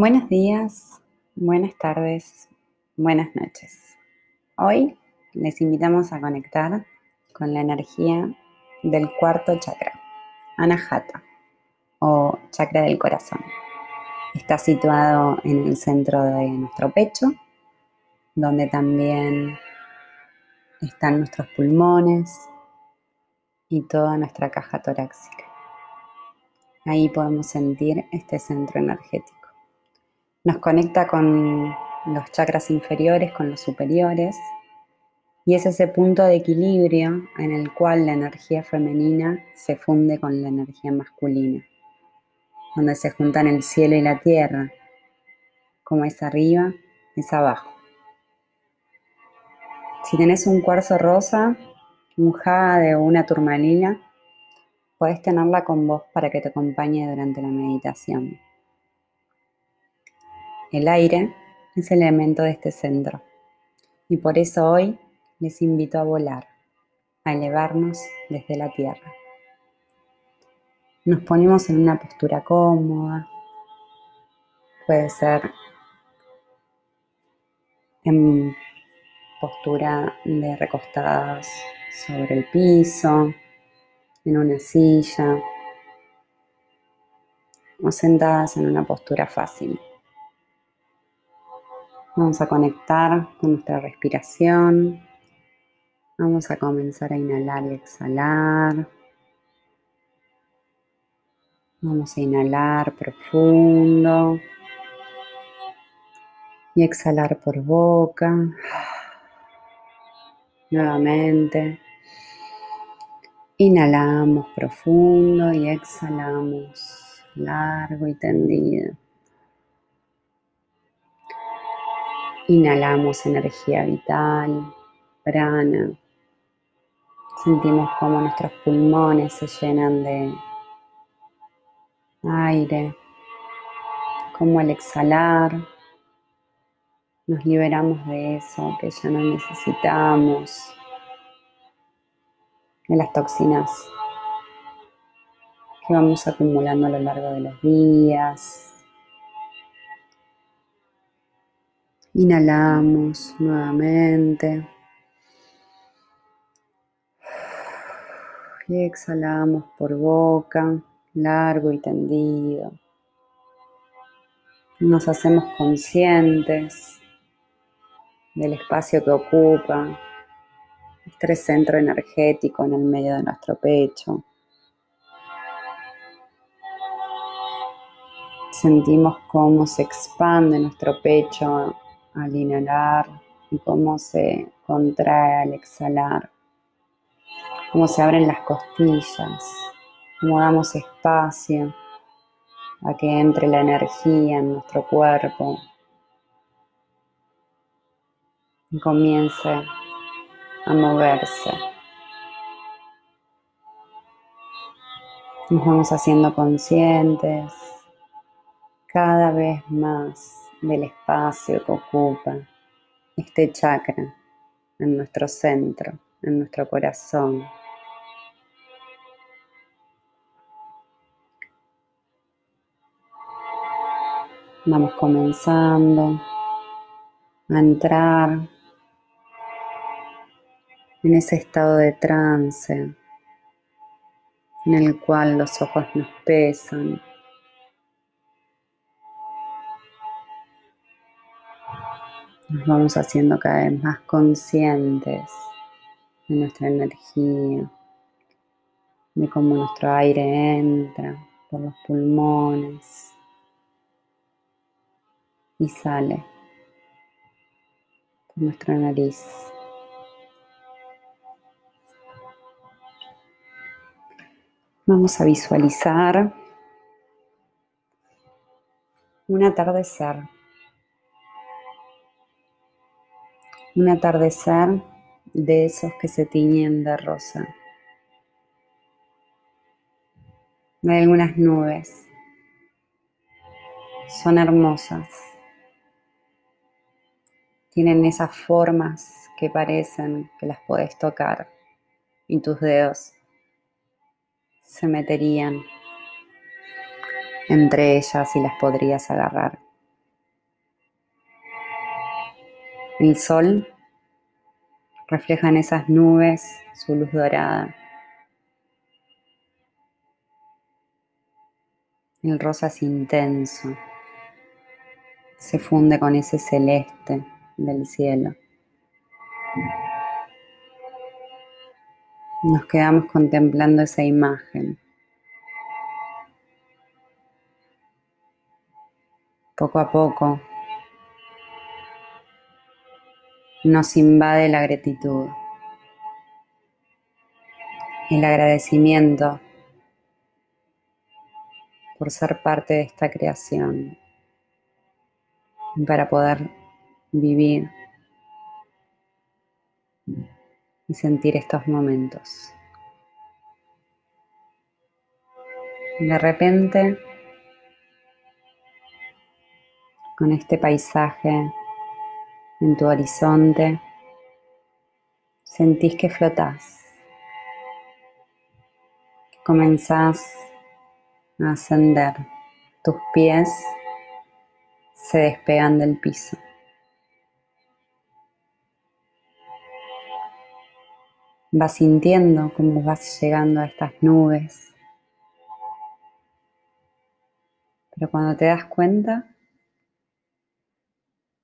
Buenos días, buenas tardes, buenas noches. Hoy les invitamos a conectar con la energía del cuarto chakra, Anahata o chakra del corazón. Está situado en el centro de nuestro pecho, donde también están nuestros pulmones y toda nuestra caja torácica. Ahí podemos sentir este centro energético. Nos conecta con los chakras inferiores, con los superiores, y es ese punto de equilibrio en el cual la energía femenina se funde con la energía masculina, donde se juntan el cielo y la tierra, como es arriba, es abajo. Si tenés un cuarzo rosa, un jade o una turmalina, podés tenerla con vos para que te acompañe durante la meditación. El aire es el elemento de este centro y por eso hoy les invito a volar, a elevarnos desde la tierra. Nos ponemos en una postura cómoda, puede ser en postura de recostadas sobre el piso, en una silla o sentadas en una postura fácil. Vamos a conectar con nuestra respiración. Vamos a comenzar a inhalar y exhalar. Vamos a inhalar profundo y exhalar por boca. Nuevamente. Inhalamos profundo y exhalamos largo y tendido. Inhalamos energía vital, prana. Sentimos como nuestros pulmones se llenan de aire, como al exhalar nos liberamos de eso que ya no necesitamos, de las toxinas que vamos acumulando a lo largo de los días, Inhalamos nuevamente. Y exhalamos por boca, largo y tendido. Nos hacemos conscientes del espacio que ocupa este centro energético en el medio de nuestro pecho. Sentimos cómo se expande nuestro pecho al inhalar y cómo se contrae al exhalar, cómo se abren las costillas, cómo damos espacio a que entre la energía en nuestro cuerpo y comience a moverse. Nos vamos haciendo conscientes cada vez más del espacio que ocupa este chakra en nuestro centro, en nuestro corazón. Vamos comenzando a entrar en ese estado de trance en el cual los ojos nos pesan, Nos vamos haciendo cada vez más conscientes de nuestra energía, de cómo nuestro aire entra por los pulmones y sale por nuestra nariz. Vamos a visualizar un atardecer un atardecer de esos que se tiñen de rosa. Hay algunas nubes. Son hermosas. Tienen esas formas que parecen que las puedes tocar y tus dedos se meterían entre ellas y las podrías agarrar El sol refleja en esas nubes su luz dorada. El rosa es intenso, se funde con ese celeste del cielo. Nos quedamos contemplando esa imagen. Poco a poco nos invade la gratitud, el agradecimiento por ser parte de esta creación para poder vivir y sentir estos momentos. De repente, con este paisaje en tu horizonte, sentís que flotás, que comenzás a ascender, tus pies se despegan del piso. Vas sintiendo cómo vas llegando a estas nubes. Pero cuando te das cuenta,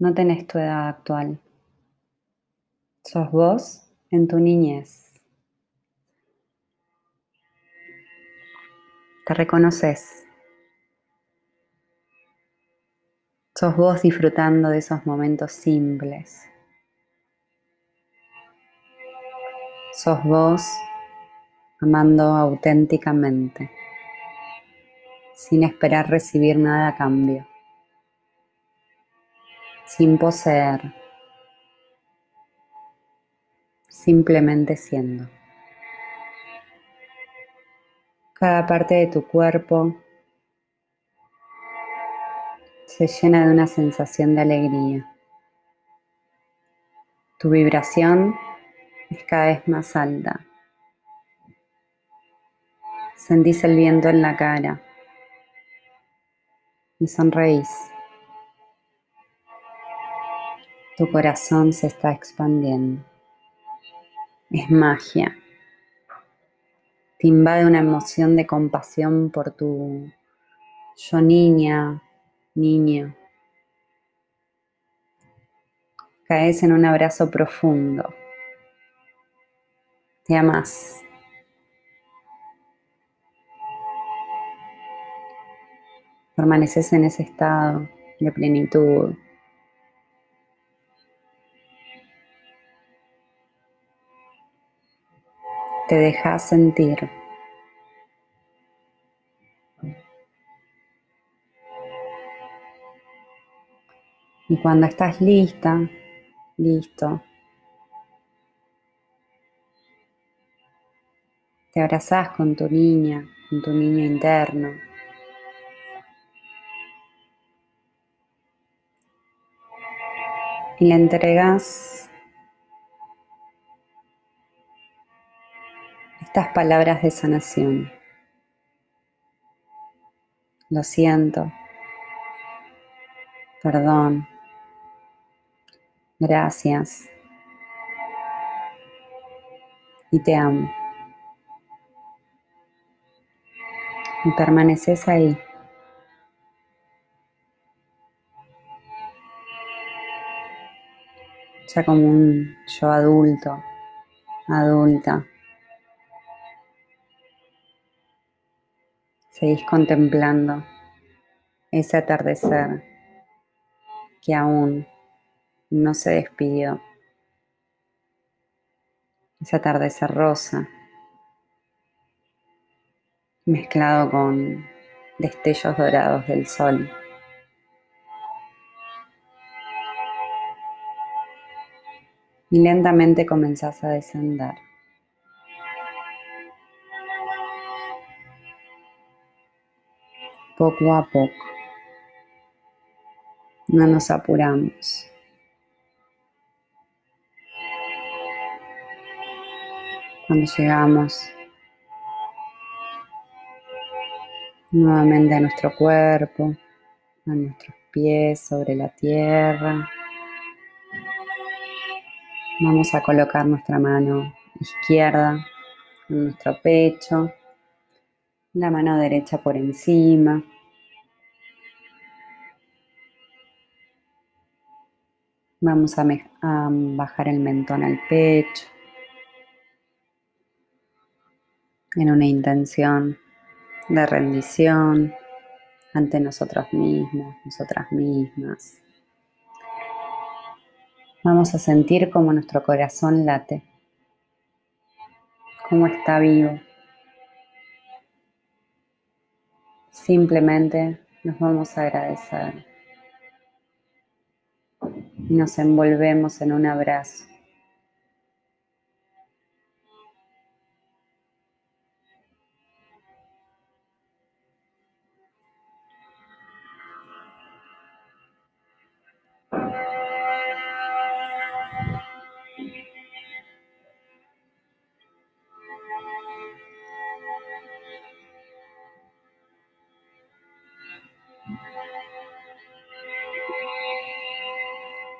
no tenés tu edad actual. Sos vos en tu niñez. Te reconoces. Sos vos disfrutando de esos momentos simples. Sos vos amando auténticamente, sin esperar recibir nada a cambio sin poseer, simplemente siendo. Cada parte de tu cuerpo se llena de una sensación de alegría. Tu vibración es cada vez más alta. Sentís el viento en la cara y sonreís. Tu corazón se está expandiendo. Es magia. Te invade una emoción de compasión por tu yo niña, niño. Caes en un abrazo profundo. Te amas. Permaneces en ese estado de plenitud, te dejas sentir. Y cuando estás lista, listo, te abrazas con tu niña, con tu niño interno. Y le entregas estas palabras de sanación. Lo siento. Perdón. Gracias. Y te amo. Y permaneces ahí. Ya como un yo adulto, adulta. Seguís contemplando ese atardecer que aún no se despidió. Ese atardecer rosa mezclado con destellos dorados del sol. Y lentamente comenzás a descender. Poco a poco. No nos apuramos. Cuando llegamos nuevamente a nuestro cuerpo, a nuestros pies sobre la tierra, Vamos a colocar nuestra mano izquierda en nuestro pecho, la mano derecha por encima. Vamos a, bajar el mentón al pecho en una intención de rendición ante nosotros mismos, nosotras mismas. Vamos a sentir como nuestro corazón late, cómo está vivo. Simplemente nos vamos a agradecer y nos envolvemos en un abrazo.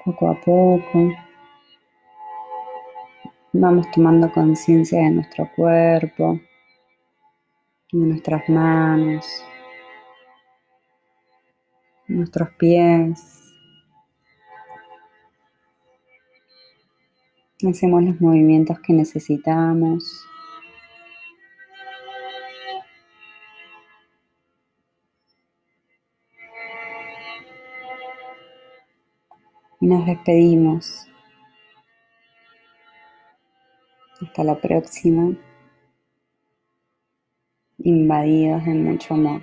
Poco a poco. Vamos tomando conciencia de nuestro cuerpo, de nuestras manos, nuestros pies. Hacemos los movimientos que necesitamos. Y nos despedimos. Hasta la próxima. Invadidos de mucho amor.